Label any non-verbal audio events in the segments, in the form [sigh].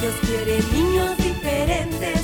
Dios quiere niños diferentes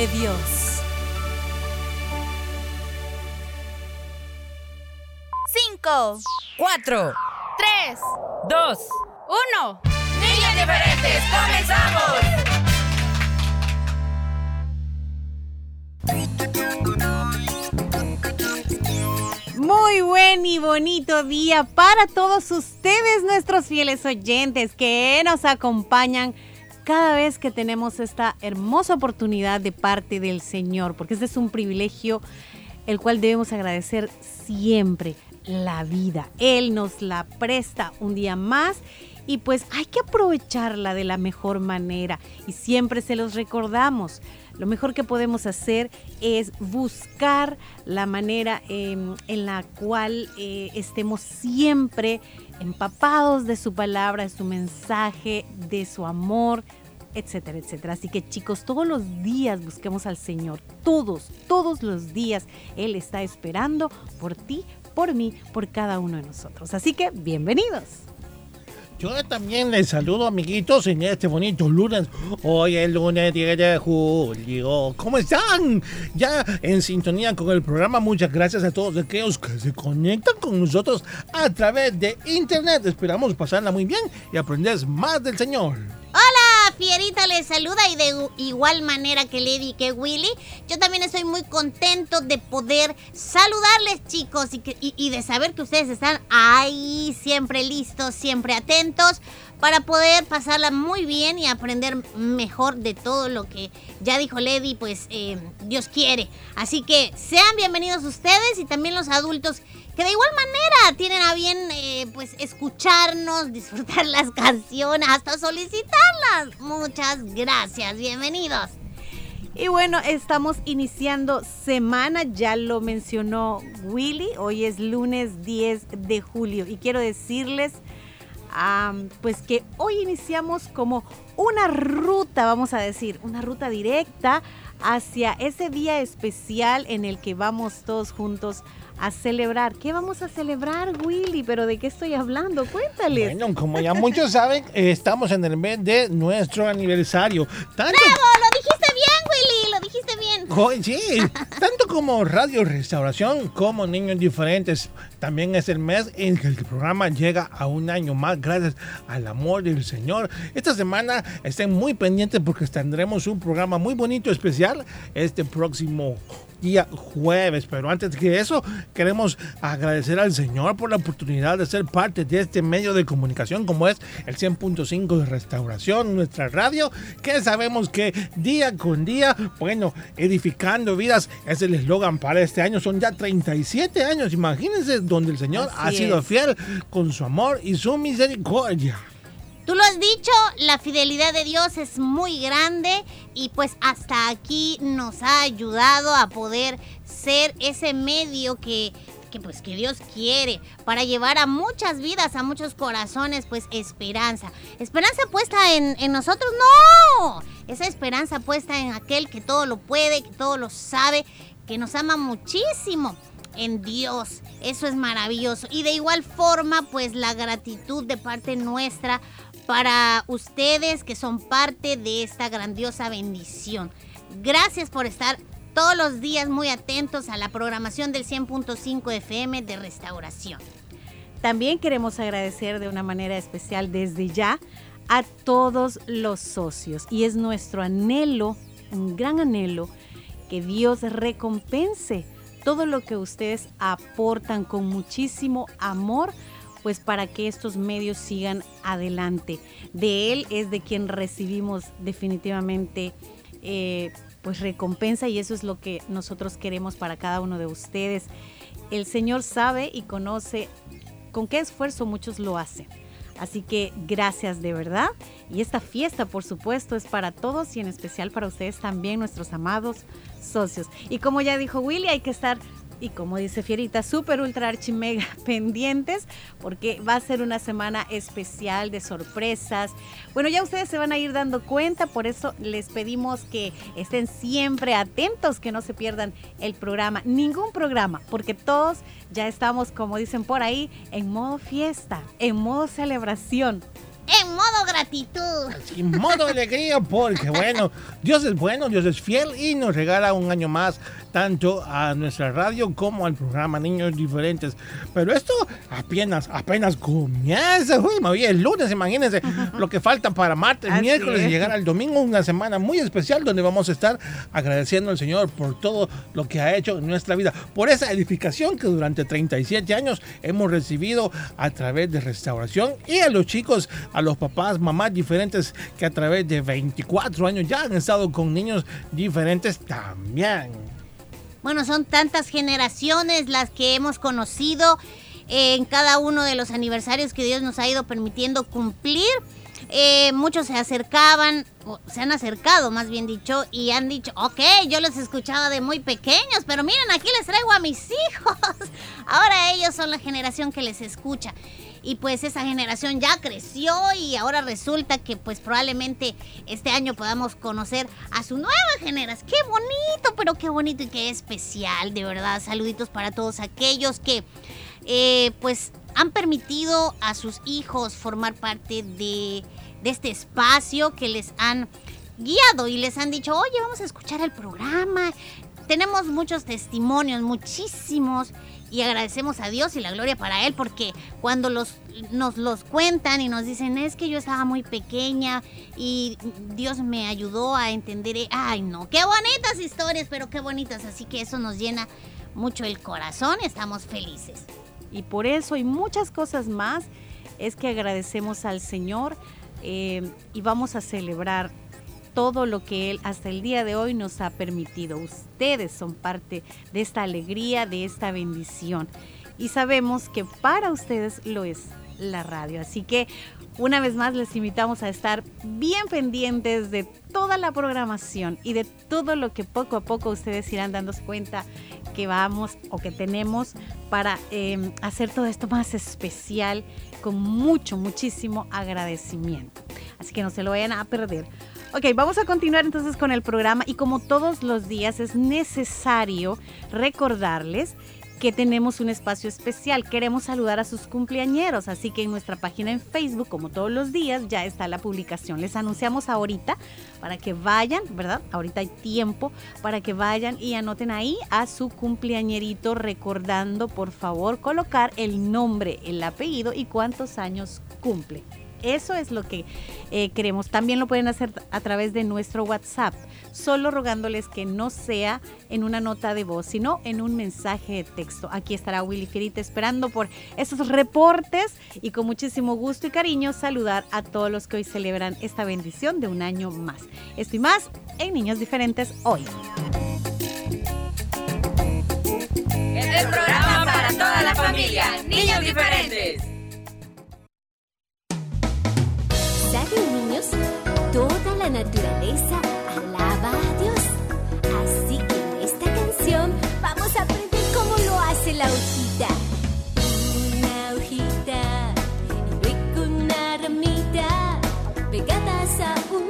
de Dios. Cinco, Cuatro, tres, dos, uno. niños diferentes, comenzamos. Muy buen y bonito día para todos ustedes, nuestros fieles oyentes que nos acompañan cada vez que tenemos esta hermosa oportunidad de parte del Señor, porque este es un privilegio el cual debemos agradecer siempre la vida. Él nos la presta un día más y pues hay que aprovecharla de la mejor manera y siempre se los recordamos. Lo mejor que podemos hacer es buscar la manera em, en la cual eh, estemos siempre empapados de su palabra, de su mensaje, de su amor, etcétera, etcétera. Así que chicos, todos los días busquemos al Señor, todos, todos los días. Él está esperando por ti, por mí, por cada uno de nosotros. Así que bienvenidos. Yo también les saludo, amiguitos, en este bonito lunes. Hoy es lunes 10 de julio. ¿Cómo están? Ya en sintonía con el programa. Muchas gracias a todos aquellos que se conectan con nosotros a través de internet. Esperamos pasarla muy bien y aprender más del Señor. Fierita les saluda y de igual manera que Lady y que Willy, yo también estoy muy contento de poder saludarles chicos y, que- y de saber que ustedes están ahí siempre listos, siempre atentos para poder pasarla muy bien y aprender mejor de todo lo que ya dijo Lady, pues eh, Dios quiere. Así que sean bienvenidos ustedes y también los adultos que de igual manera tienen a bien eh, pues escucharnos, [laughs] disfrutar las canciones, hasta solicitarlas. Muchas gracias, bienvenidos. Y bueno, estamos iniciando semana, ya lo mencionó Willy, hoy es lunes 10 de julio y quiero decirles am, pues que hoy iniciamos como una ruta, vamos a decir, una ruta directa hacia ese día especial en el que vamos todos juntos a celebrar. ¿Qué vamos a celebrar, Willy? ¿Pero de qué estoy hablando? Cuéntales. Bueno, como ya muchos saben, estamos en el mes de nuestro aniversario. Tanto ¡Bravo! Lo dijiste bien, Willy, lo dijiste bien. Oh, sí, tanto como Radio Restauración como Niños Diferentes. También es el mes en que el programa llega a un año más gracias al amor del Señor. Esta semana estén muy pendientes porque tendremos un programa muy bonito, especial, este próximo día jueves. Pero antes que eso, queremos agradecer al Señor por la oportunidad de ser parte de este medio de comunicación como es el 100.5 de Restauración, nuestra radio, que sabemos que día con día, bueno, edificando vidas es el eslogan para este año. Son ya 37 años, imagínense, donde el Señor ha sido es. fiel con su amor y su misericordia. Tú lo has dicho, la fidelidad de Dios es muy grande y pues hasta aquí nos ha ayudado a poder ser ese medio que, que pues que Dios quiere para llevar a muchas vidas, a muchos corazones pues esperanza. Esperanza puesta en, en nosotros, no. esa esperanza puesta en aquel que todo lo puede, que todo lo sabe, que nos ama muchísimo en Dios. Eso es maravilloso. Y de igual forma, pues la gratitud de parte nuestra para ustedes que son parte de esta grandiosa bendición. Gracias por estar todos los días muy atentos a la programación del 100.5 FM de Restauración. También queremos agradecer de una manera especial desde ya a todos los socios y es nuestro anhelo, un gran anhelo, que Dios recompense todo lo que ustedes aportan con muchísimo amor pues para que estos medios sigan adelante. De él es de quien recibimos definitivamente eh, pues recompensa y eso es lo que nosotros queremos para cada uno de ustedes. El Señor sabe y conoce con qué esfuerzo muchos lo hacen. Así que gracias de verdad. Y esta fiesta, por supuesto, es para todos y en especial para ustedes también, nuestros amados socios. Y como ya dijo Willy, hay que estar y como dice Fierita, súper ultra archi mega [laughs] pendientes porque va a ser una semana especial de sorpresas. Bueno, ya ustedes se van a ir dando cuenta, por eso les pedimos que estén siempre atentos, que no se pierdan el programa, ningún programa, porque todos ya estamos, como dicen por ahí, en modo fiesta, en modo celebración en modo gratitud. En modo alegría, porque bueno, Dios es bueno, Dios es fiel y nos regala un año más tanto a nuestra radio como al programa Niños Diferentes. Pero esto apenas, apenas comienza. Uy, me el lunes, imagínense lo que falta para martes, miércoles y llegar al domingo, una semana muy especial donde vamos a estar agradeciendo al Señor por todo lo que ha hecho en nuestra vida, por esa edificación que durante 37 años hemos recibido a través de restauración y a los chicos, a los papás, mamás diferentes que a través de 24 años ya han estado con niños diferentes también. Bueno, son tantas generaciones las que hemos conocido en cada uno de los aniversarios que Dios nos ha ido permitiendo cumplir. Eh, muchos se acercaban, se han acercado más bien dicho, y han dicho, ok, yo los escuchaba de muy pequeños, pero miren, aquí les traigo a mis [laughs] hijos. Ahora ellos son la generación que les escucha y pues esa generación ya creció y ahora resulta que pues probablemente este año podamos conocer a su nueva generación. Qué bonito, pero qué bonito y qué especial, de verdad. Saluditos para todos aquellos que eh, pues han permitido a sus hijos formar parte de, de este espacio que les han guiado y les han dicho, oye, vamos a escuchar el programa. Tenemos muchos testimonios, muchísimos y agradecemos a Dios y la gloria para Él porque cuando los, nos los cuentan y nos dicen es que yo estaba muy pequeña y Dios me ayudó a entender, ay no, qué bonitas historias, pero qué bonitas, así que eso nos llena mucho el corazón, estamos felices. Y por eso y muchas cosas más es que agradecemos al Señor eh, y vamos a celebrar todo lo que Él hasta el día de hoy nos ha permitido. Ustedes son parte de esta alegría, de esta bendición. Y sabemos que para ustedes lo es la radio. Así que una vez más les invitamos a estar bien pendientes de toda la programación y de todo lo que poco a poco ustedes irán dándose cuenta que vamos o que tenemos para em, hacer todo esto más especial con mucho, muchísimo agradecimiento. Así que no se lo vayan a perder. Ok, vamos a continuar entonces con el programa y como todos los días es necesario recordarles que tenemos un espacio especial. Queremos saludar a sus cumpleañeros, así que en nuestra página en Facebook, como todos los días, ya está la publicación. Les anunciamos ahorita para que vayan, ¿verdad? Ahorita hay tiempo para que vayan y anoten ahí a su cumpleañerito recordando, por favor, colocar el nombre, el apellido y cuántos años cumple. Eso es lo que eh, queremos. También lo pueden hacer a través de nuestro WhatsApp, solo rogándoles que no sea en una nota de voz, sino en un mensaje de texto. Aquí estará Willy Fierita esperando por esos reportes y con muchísimo gusto y cariño saludar a todos los que hoy celebran esta bendición de un año más. Esto y más en Niños Diferentes hoy. El programa para toda la familia, Niños Diferentes. Toda la naturaleza alaba a Dios. Así que en esta canción vamos a aprender cómo lo hace la hojita. Una hojita y luego una ramita pegadas a un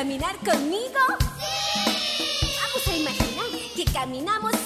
caminar conmigo? Vamos a imaginar que caminamos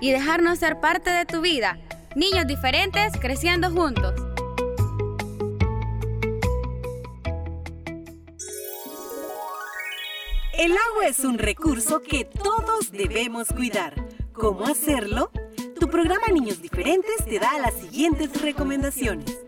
y dejarnos ser parte de tu vida. Niños diferentes creciendo juntos. El agua es un recurso que todos debemos cuidar. ¿Cómo hacerlo? Tu programa Niños Diferentes te da las siguientes recomendaciones.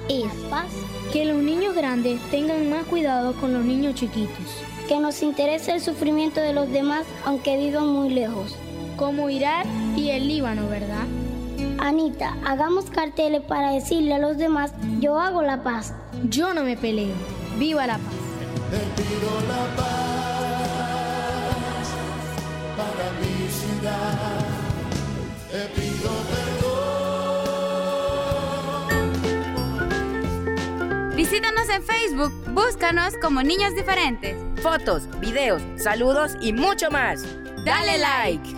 es paz. Que los niños grandes tengan más cuidado con los niños chiquitos. Que nos interese el sufrimiento de los demás aunque vivan muy lejos. Como Irak y el Líbano, ¿verdad? Anita, hagamos carteles para decirle a los demás, yo hago la paz. Yo no me peleo. Viva la paz. Visítanos en Facebook, búscanos como Niños Diferentes. Fotos, videos, saludos y mucho más. Dale like.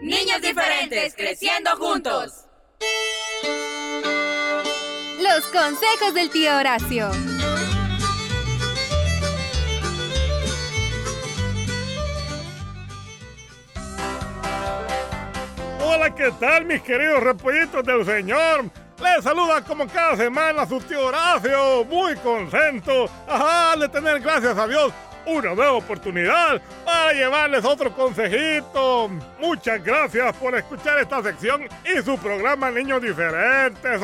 Niños diferentes, creciendo juntos. Los consejos del tío Horacio. Hola, ¿qué tal mis queridos repollitos del Señor? Les saluda como cada semana su tío Horacio, muy contento ajá, de tener, gracias a Dios, una nueva oportunidad para llevarles otro consejito. Muchas gracias por escuchar esta sección y su programa Niños Diferentes.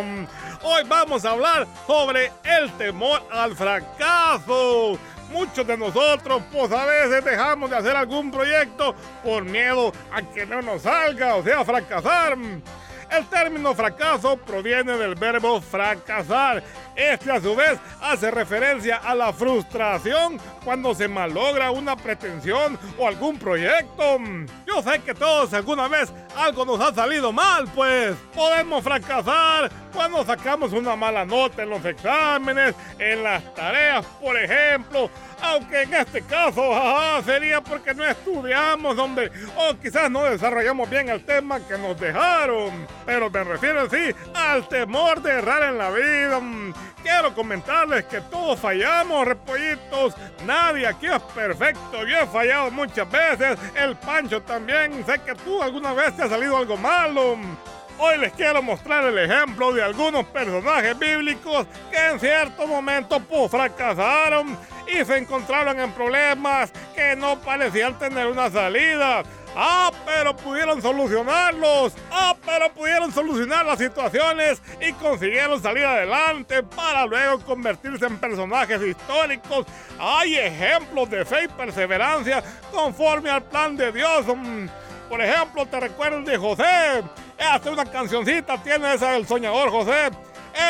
Hoy vamos a hablar sobre el temor al fracaso. Muchos de nosotros, pues a veces dejamos de hacer algún proyecto por miedo a que no nos salga, o sea, fracasar. El término fracaso proviene del verbo fracasar. Este a su vez hace referencia a la frustración cuando se malogra una pretensión o algún proyecto. Yo sé que todos alguna vez algo nos ha salido mal, pues podemos fracasar cuando sacamos una mala nota en los exámenes, en las tareas, por ejemplo. Aunque en este caso ajá, sería porque no estudiamos, hombre, o quizás no desarrollamos bien el tema que nos dejaron. Pero me refiero sí al temor de errar en la vida. Mm, Quiero comentarles que todos fallamos, repollitos. Nadie aquí es perfecto. Yo he fallado muchas veces. El Pancho también. Sé que tú alguna vez te ha salido algo malo. Hoy les quiero mostrar el ejemplo de algunos personajes bíblicos que en cierto momento pues fracasaron y se encontraron en problemas que no parecían tener una salida. Ah, pero pudieron solucionarlos. Ah, pero pudieron solucionar las situaciones y consiguieron salir adelante para luego convertirse en personajes históricos. Hay ejemplos de fe y perseverancia conforme al plan de Dios. Mm, por ejemplo, te recuerdas de José. Hasta una cancioncita tiene esa del soñador José.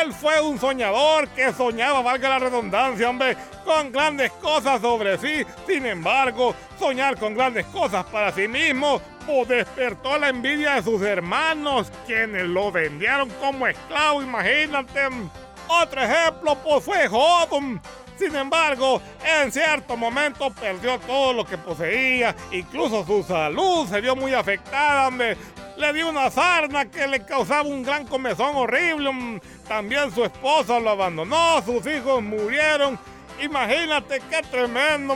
Él fue un soñador que soñaba, valga la redundancia, hombre, con grandes cosas sobre sí. Sin embargo, soñar con grandes cosas para sí mismo o despertó la envidia de sus hermanos, quienes lo vendieron como esclavo, imagínate. Otro ejemplo, pues fue Job. Sin embargo, en cierto momento perdió todo lo que poseía, incluso su salud se vio muy afectada. Le dio una sarna que le causaba un gran comezón horrible. También su esposa lo abandonó, sus hijos murieron. Imagínate qué tremendo.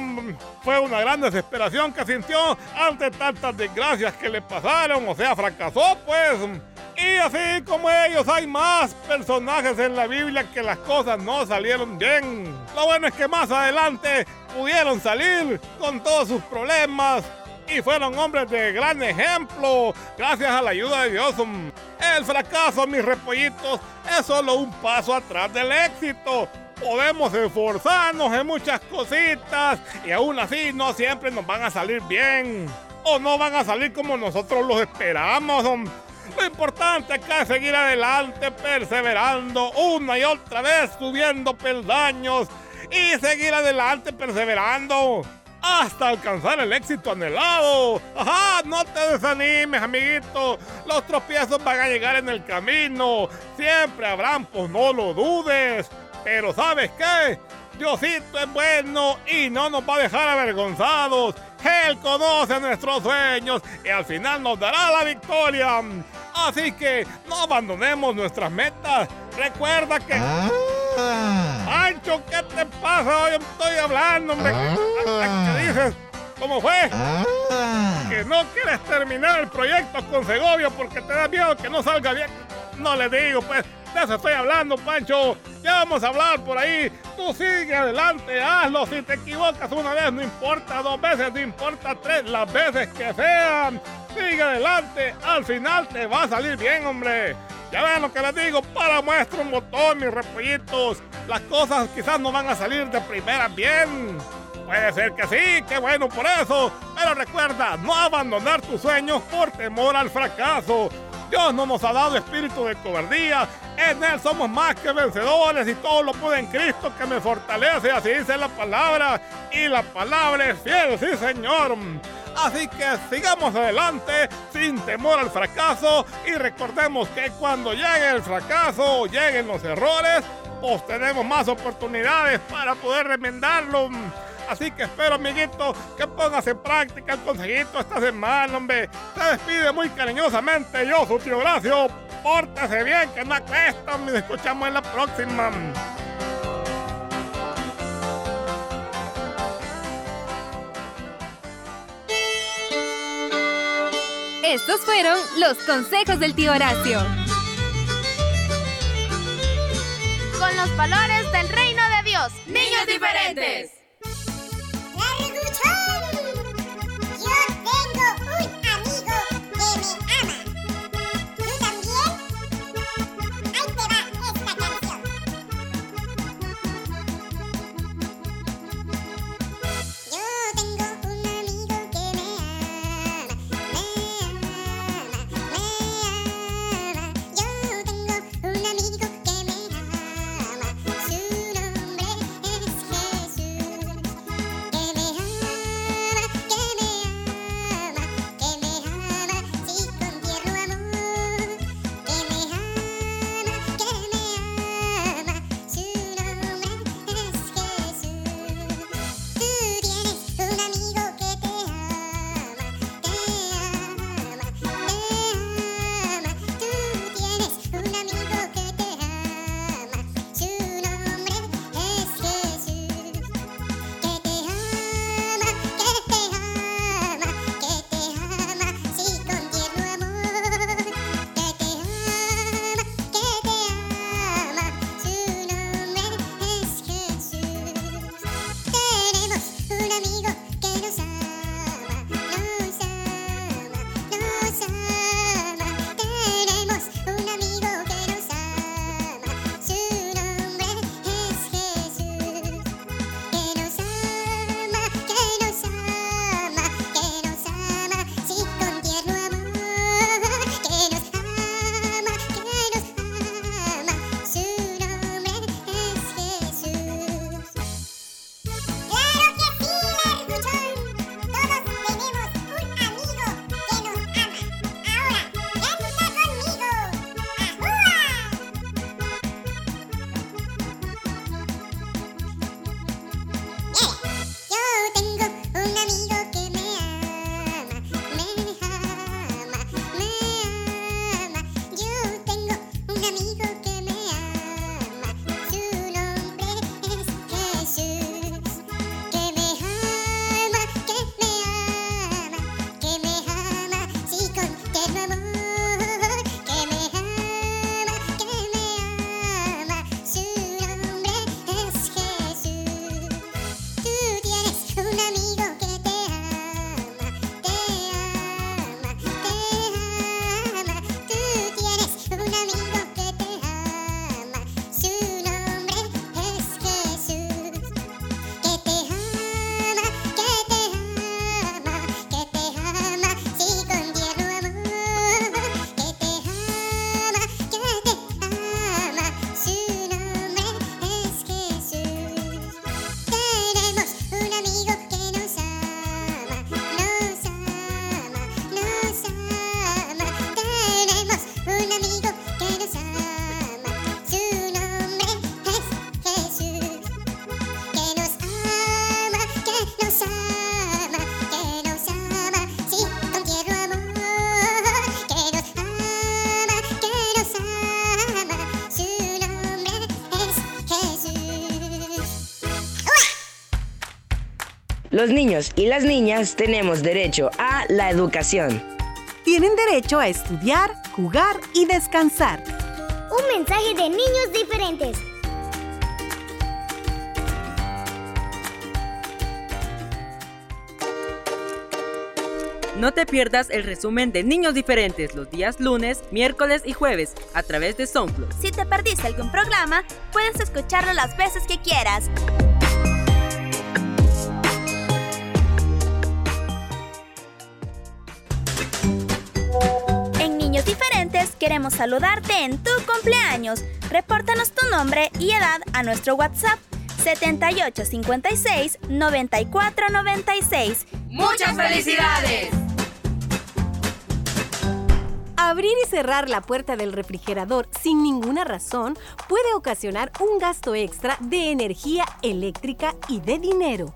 Fue una gran desesperación que sintió ante tantas desgracias que le pasaron. O sea, fracasó pues. Y así como ellos hay más personajes en la Biblia que las cosas no salieron bien. Lo bueno es que más adelante pudieron salir con todos sus problemas y fueron hombres de gran ejemplo gracias a la ayuda de Dios. El fracaso, mis repollitos, es solo un paso atrás del éxito. Podemos esforzarnos en muchas cositas y aún así no siempre nos van a salir bien o no van a salir como nosotros los esperamos. Lo importante acá es seguir adelante, perseverando una y otra vez, subiendo peldaños y seguir adelante, perseverando hasta alcanzar el éxito anhelado. ¡Ajá! No te desanimes, amiguito. Los tropiezos van a llegar en el camino. Siempre habrán, pues no lo dudes. Pero ¿sabes qué? Diosito es bueno y no nos va a dejar avergonzados. Él conoce nuestros sueños y al final nos dará la victoria. Así que no abandonemos nuestras metas. Recuerda que... Ah. Ancho, ¿qué te pasa? Hoy estoy hablando, hombre. Ah. ¿Qué dices? ¿Cómo fue? Ah. Que no quieres terminar el proyecto con Segovia porque te da miedo que no salga bien. No le digo, pues. De eso estoy hablando, Pancho. Ya vamos a hablar por ahí. Tú sigue adelante, hazlo. Si te equivocas una vez, no importa. Dos veces, no importa. Tres, las veces que sean. Sigue adelante. Al final te va a salir bien, hombre. Ya ven lo que les digo, para muestra un botón, mis repollitos. Las cosas quizás no van a salir de primera bien. Puede ser que sí, qué bueno por eso. Pero recuerda, no abandonar tus sueños por temor al fracaso. Dios no nos ha dado espíritu de cobardía. En Él somos más que vencedores y todo lo puede en Cristo que me fortalece. Así dice la palabra. Y la palabra es fiel, sí, Señor. Así que sigamos adelante sin temor al fracaso y recordemos que cuando llegue el fracaso o lleguen los errores, pues tenemos más oportunidades para poder remendarlo. Así que espero, amiguito, que pongas en práctica el consejito esta semana, hombre. Se despide muy cariñosamente yo, su tío Gracio. Pórtese bien, que no cuesta. Nos escuchamos en la próxima. Estos fueron los consejos del tío Horacio. Con los valores del reino de Dios. Niños diferentes. Los niños y las niñas tenemos derecho a la educación. Tienen derecho a estudiar, jugar y descansar. Un mensaje de niños diferentes. No te pierdas el resumen de Niños Diferentes los días lunes, miércoles y jueves a través de SoundCloud. Si te perdiste algún programa, puedes escucharlo las veces que quieras. Queremos saludarte en tu cumpleaños. Repórtanos tu nombre y edad a nuestro WhatsApp 7856 9496. ¡Muchas felicidades! Abrir y cerrar la puerta del refrigerador sin ninguna razón puede ocasionar un gasto extra de energía eléctrica y de dinero.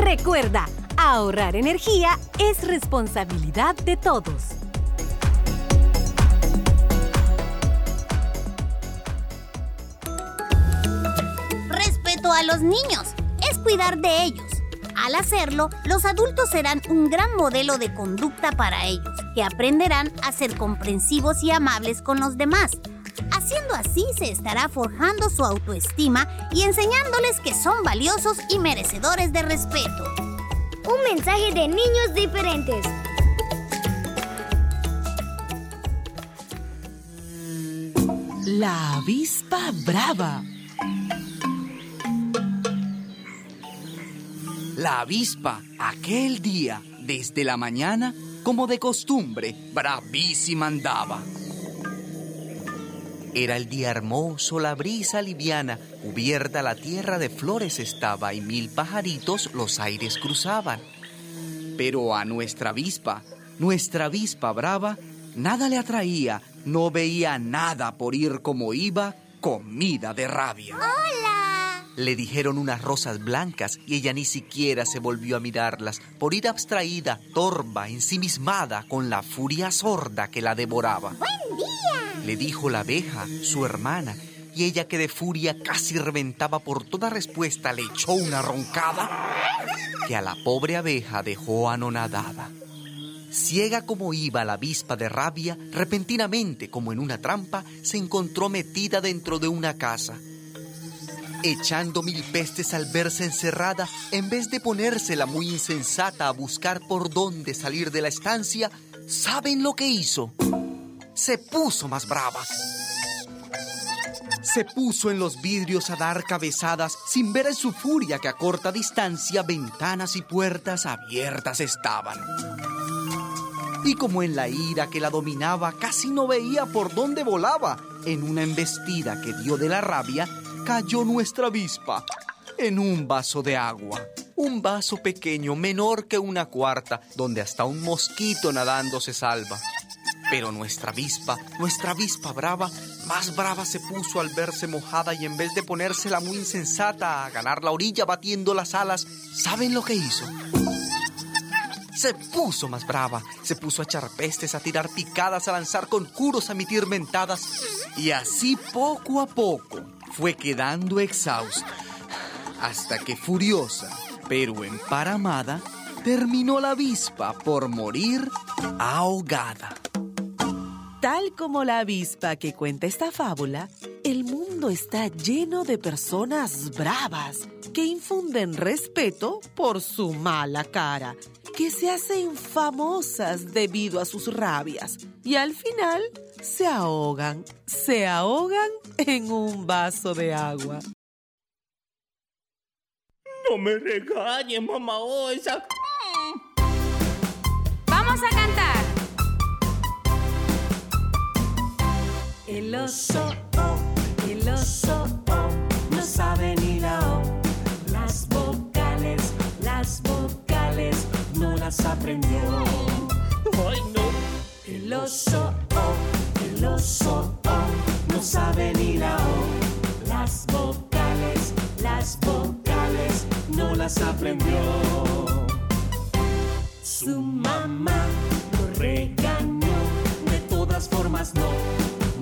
Recuerda, ahorrar energía es responsabilidad de todos. Respeto a los niños es cuidar de ellos. Al hacerlo, los adultos serán un gran modelo de conducta para ellos, que aprenderán a ser comprensivos y amables con los demás. Haciendo así se estará forjando su autoestima y enseñándoles que son valiosos y merecedores de respeto. Un mensaje de niños diferentes. La avispa brava. La avispa, aquel día, desde la mañana, como de costumbre, bravísima andaba. Era el día hermoso, la brisa liviana, cubierta la tierra de flores estaba y mil pajaritos los aires cruzaban. Pero a nuestra avispa, nuestra avispa brava, nada le atraía, no veía nada por ir como iba, comida de rabia. ¡Hola! Le dijeron unas rosas blancas y ella ni siquiera se volvió a mirarlas, por ir abstraída, torva, ensimismada, con la furia sorda que la devoraba. ¡Buen Le dijo la abeja, su hermana, y ella que de furia casi reventaba por toda respuesta le echó una roncada que a la pobre abeja dejó anonadada. Ciega como iba la avispa de rabia, repentinamente, como en una trampa, se encontró metida dentro de una casa. Echando mil pestes al verse encerrada, en vez de ponérsela muy insensata a buscar por dónde salir de la estancia, ¿saben lo que hizo? Se puso más brava. Se puso en los vidrios a dar cabezadas sin ver en su furia que a corta distancia ventanas y puertas abiertas estaban. Y como en la ira que la dominaba casi no veía por dónde volaba, en una embestida que dio de la rabia, cayó nuestra avispa en un vaso de agua. Un vaso pequeño, menor que una cuarta, donde hasta un mosquito nadando se salva. Pero nuestra avispa, nuestra avispa brava, más brava se puso al verse mojada y en vez de ponérsela muy insensata a ganar la orilla batiendo las alas, ¿saben lo que hizo? Se puso más brava, se puso a echar pestes, a tirar picadas, a lanzar conjuros, a emitir mentadas. Y así poco a poco fue quedando exhausta. Hasta que furiosa, pero emparamada, terminó la avispa por morir ahogada. Tal como la avispa que cuenta esta fábula, el mundo está lleno de personas bravas que infunden respeto por su mala cara, que se hacen famosas debido a sus rabias y al final se ahogan, se ahogan en un vaso de agua. No me regañes, mamá Osa. Vamos a cantar. El oso, oh, el oso, oh, no sabe ni la O. Las vocales, las vocales. aprendió. Ay, no. El oso, oh, el oso, oh, no sabe ni la O. Las vocales, las vocales, no las aprendió. Su mamá lo regañó, de todas formas no,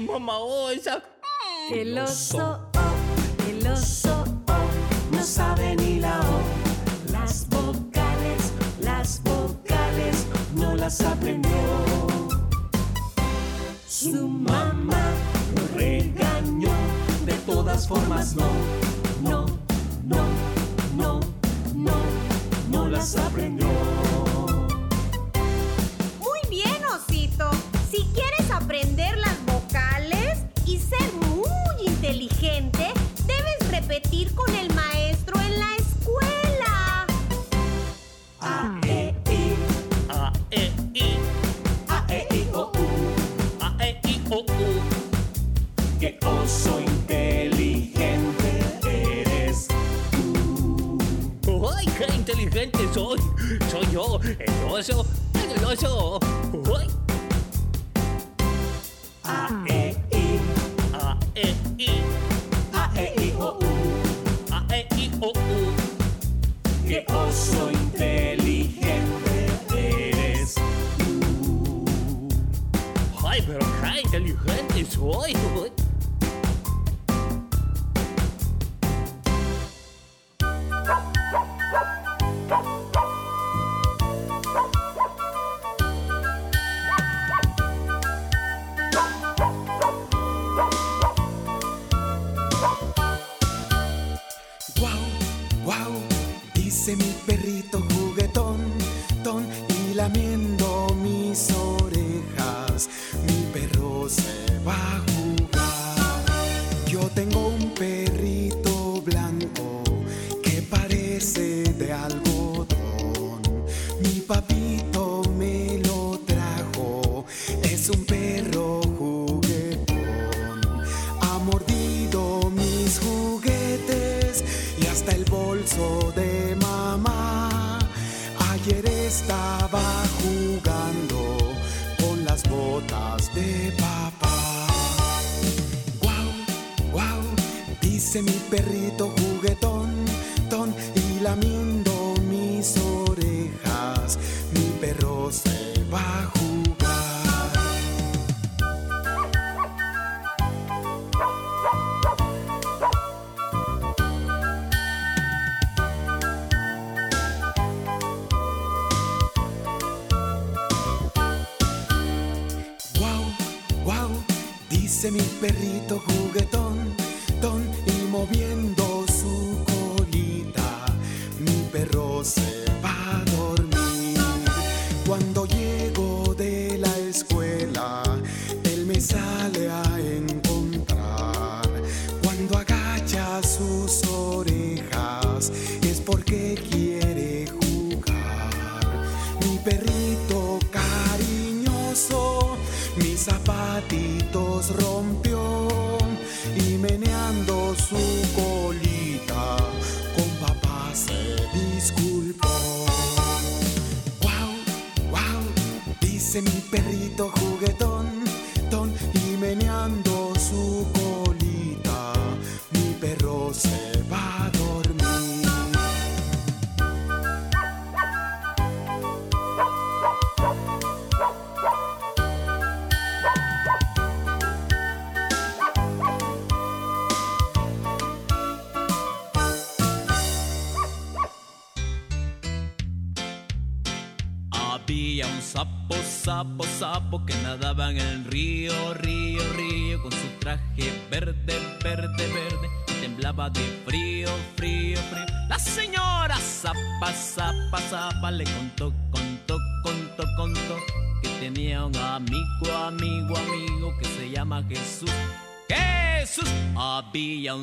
Mamá, oh, esa. El oso, oh, el oso, oh, no sabe ni la O. Las vocales, las vocales, no las aprendió. Su mamá lo regañó, de todas formas no, no, no, no, no, no las aprendió. Muy bien, osito. Si quieres aprender inteligente, debes repetir con el maestro en la escuela. A, E, I, A, E, I, A, E, I, O, U. A, E, I, O, U. Qué oso inteligente eres. ¡Ay, qué inteligente soy! Soy yo, el oso, el oso. ¡Ay! A, E, inteligente soy! Rompió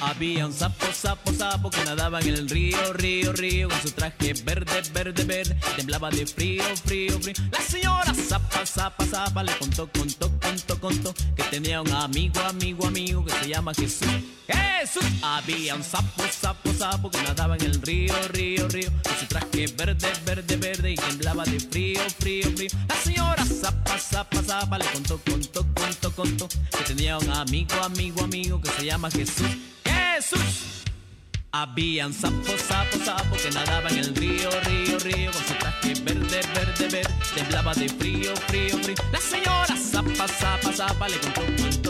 Había un sapo, sapo, sapo que nadaba en el río, río, río Con su traje verde, verde, verde. Temblaba de frío, frío, frío. La señora zapa, zapa, zapa Le contó, contó, contó, contó Que tenía un amigo, amigo, amigo Que se llama Jesús Jesús. Había un sapo, sapo, sapo Que nadaba en el río, río, río. Con su traje verde, verde, verde Y temblaba de frío, frío, frío. La señora zapa, zapa, zapa Le contó, contó, contó, contó Que tenía un amigo, amigo, amigo Que se llama Jesús. Jesús. Habían sapos, sapos, sapos que nadaban en el río, río, río. Con su traje verde, verde, verde Temblaba de frío, frío, frío. La señora zapa, zapa, zapa Le contó, contó,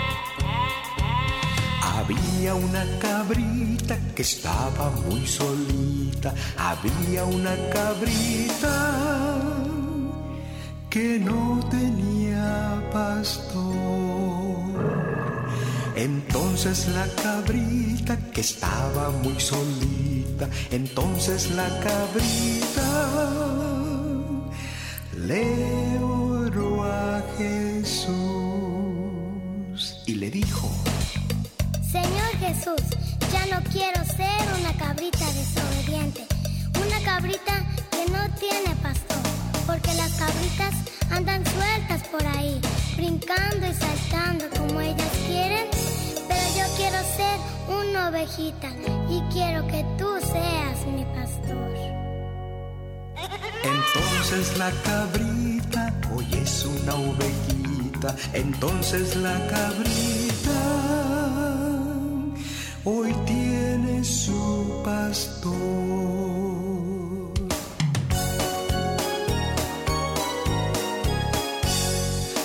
Había una cabrita que estaba muy solita. Había una cabrita que no tenía pastor. Entonces la cabrita que estaba muy solita, entonces la cabrita le oró a Jesús y le dijo, Señor Jesús, ya no quiero ser una cabrita desobediente, una cabrita que no tiene pastor, porque las cabritas andan sueltas por ahí, brincando y saltando como ellas quieren, pero yo quiero ser una ovejita y quiero que tú seas mi pastor. entonces la cabrita hoy es una ovejita, entonces la cabrita hoy tiene su pastor.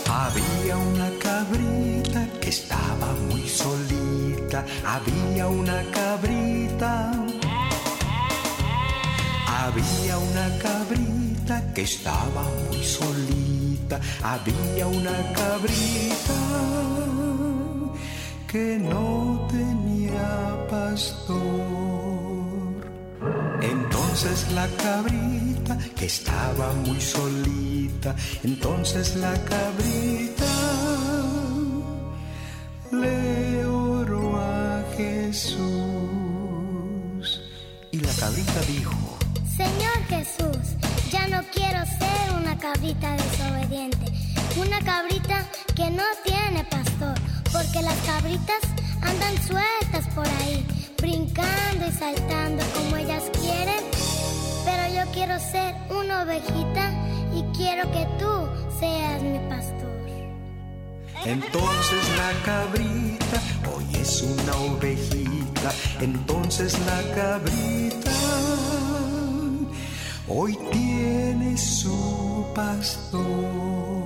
Había una cabrita que estaba muy solita. Había una cabrita. Había una cabrita que estaba muy solita. Había una cabrita que no tenía pastor. Entonces la cabrita que estaba muy solita, entonces la cabrita le oró a Jesús. Y la cabrita dijo, Señor Jesús, ya no quiero ser una cabrita desobediente, una cabrita las cabritas andan sueltas por ahí, brincando y saltando como ellas quieren, pero yo quiero ser una ovejita y quiero que tú seas mi pastor. Entonces la cabrita hoy es una ovejita. Entonces la cabrita hoy tiene su pastor.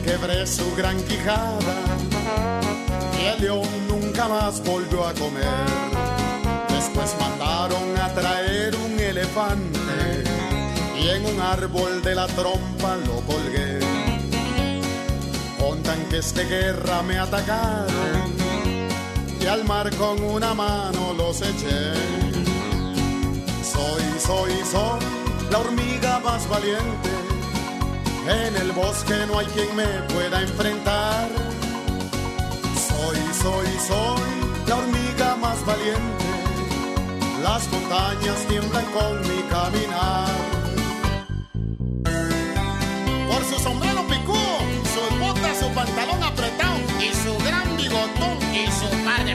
Quebré su gran quijada y el león nunca más volvió a comer. Después mandaron a traer un elefante y en un árbol de la trompa lo colgué. Contan que este guerra me atacaron y al mar con una mano los eché. Soy, soy, soy la hormiga más valiente. En el bosque no hay quien me pueda enfrentar. Soy, soy, soy la hormiga más valiente. Las montañas tiemblan con mi caminar. Por su sombrero picudo, sus botas, su pantalón apretado y su gran bigotón y su par de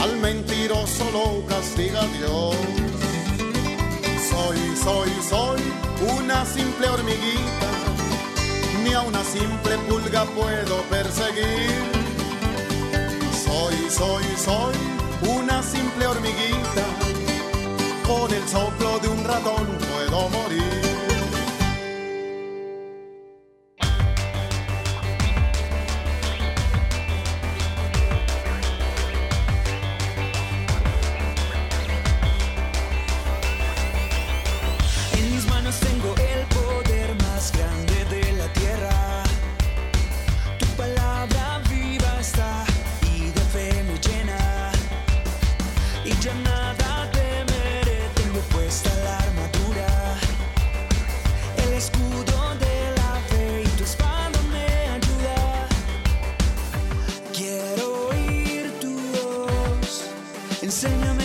Al mentiroso lo castiga Dios. Soy, soy, soy una simple hormiguita. Ni a una simple pulga puedo perseguir. Soy, soy, soy una simple hormiguita. Con el soplo de un ratón puedo morir. Enséñame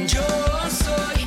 Yo soy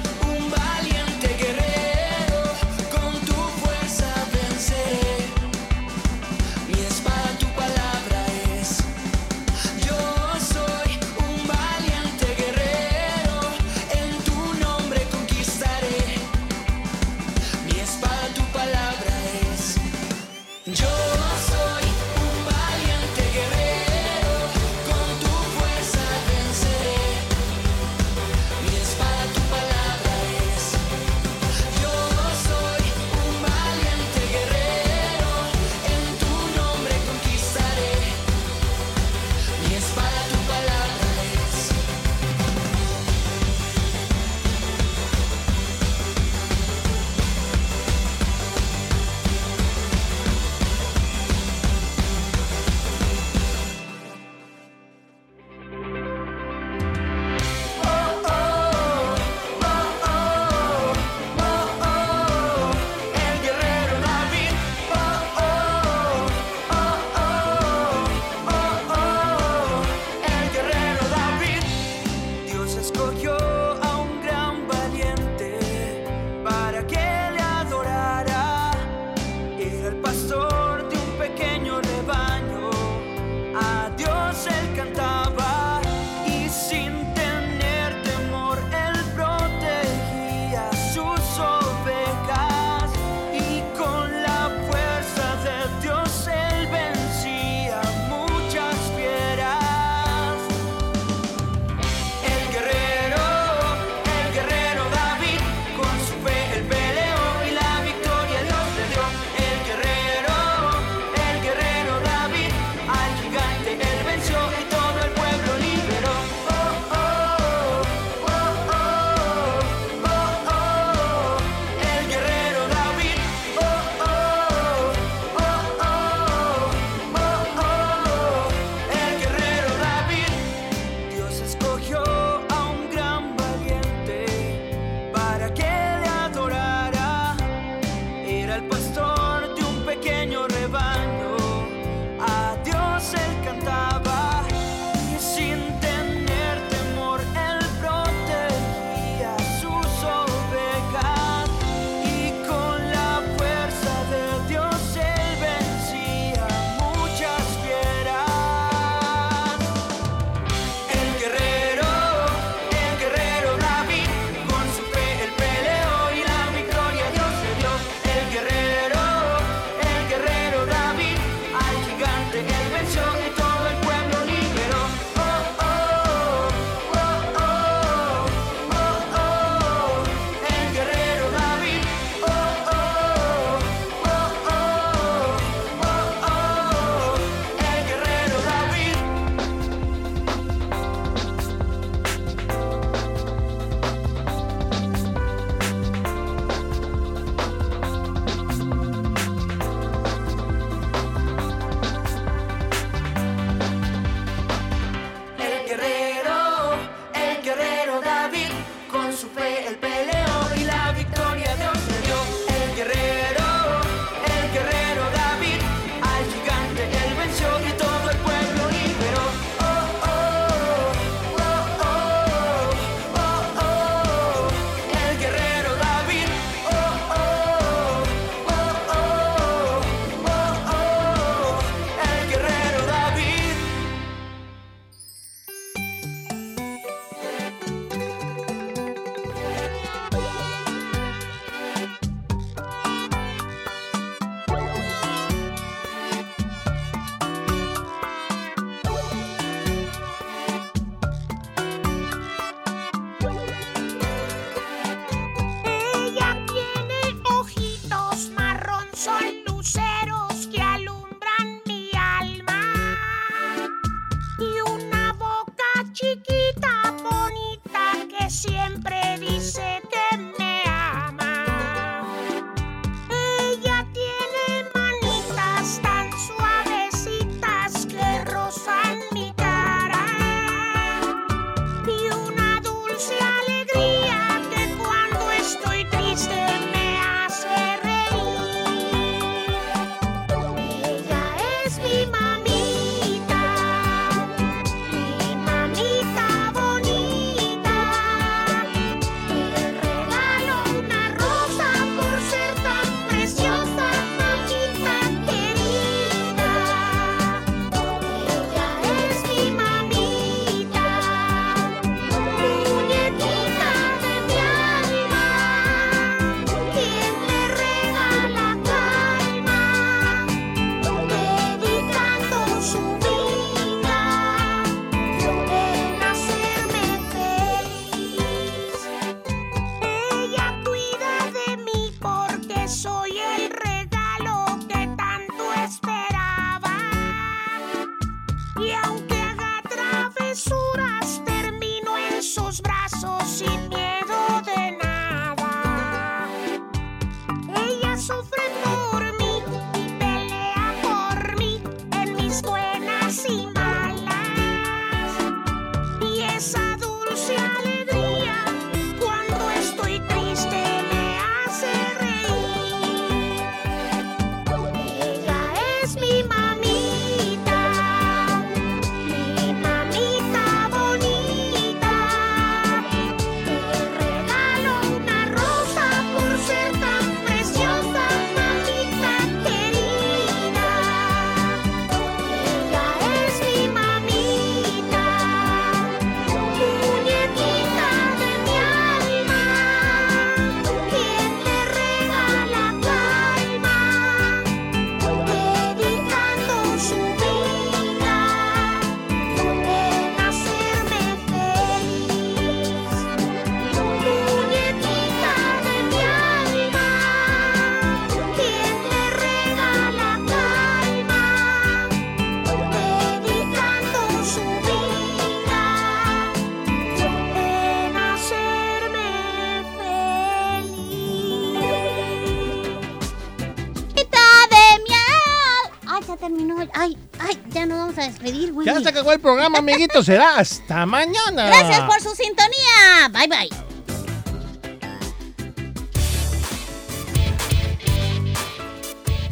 el programa, amiguitos. Será hasta mañana. Gracias por su sintonía. Bye, bye.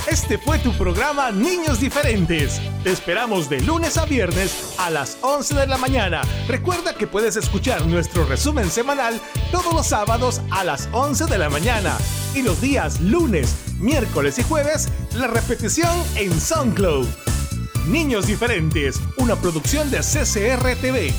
Este fue tu programa Niños Diferentes. Te esperamos de lunes a viernes a las 11 de la mañana. Recuerda que puedes escuchar nuestro resumen semanal todos los sábados a las 11 de la mañana. Y los días lunes, miércoles y jueves, la repetición en SoundCloud. Niños Diferentes, una producción de CCR TV.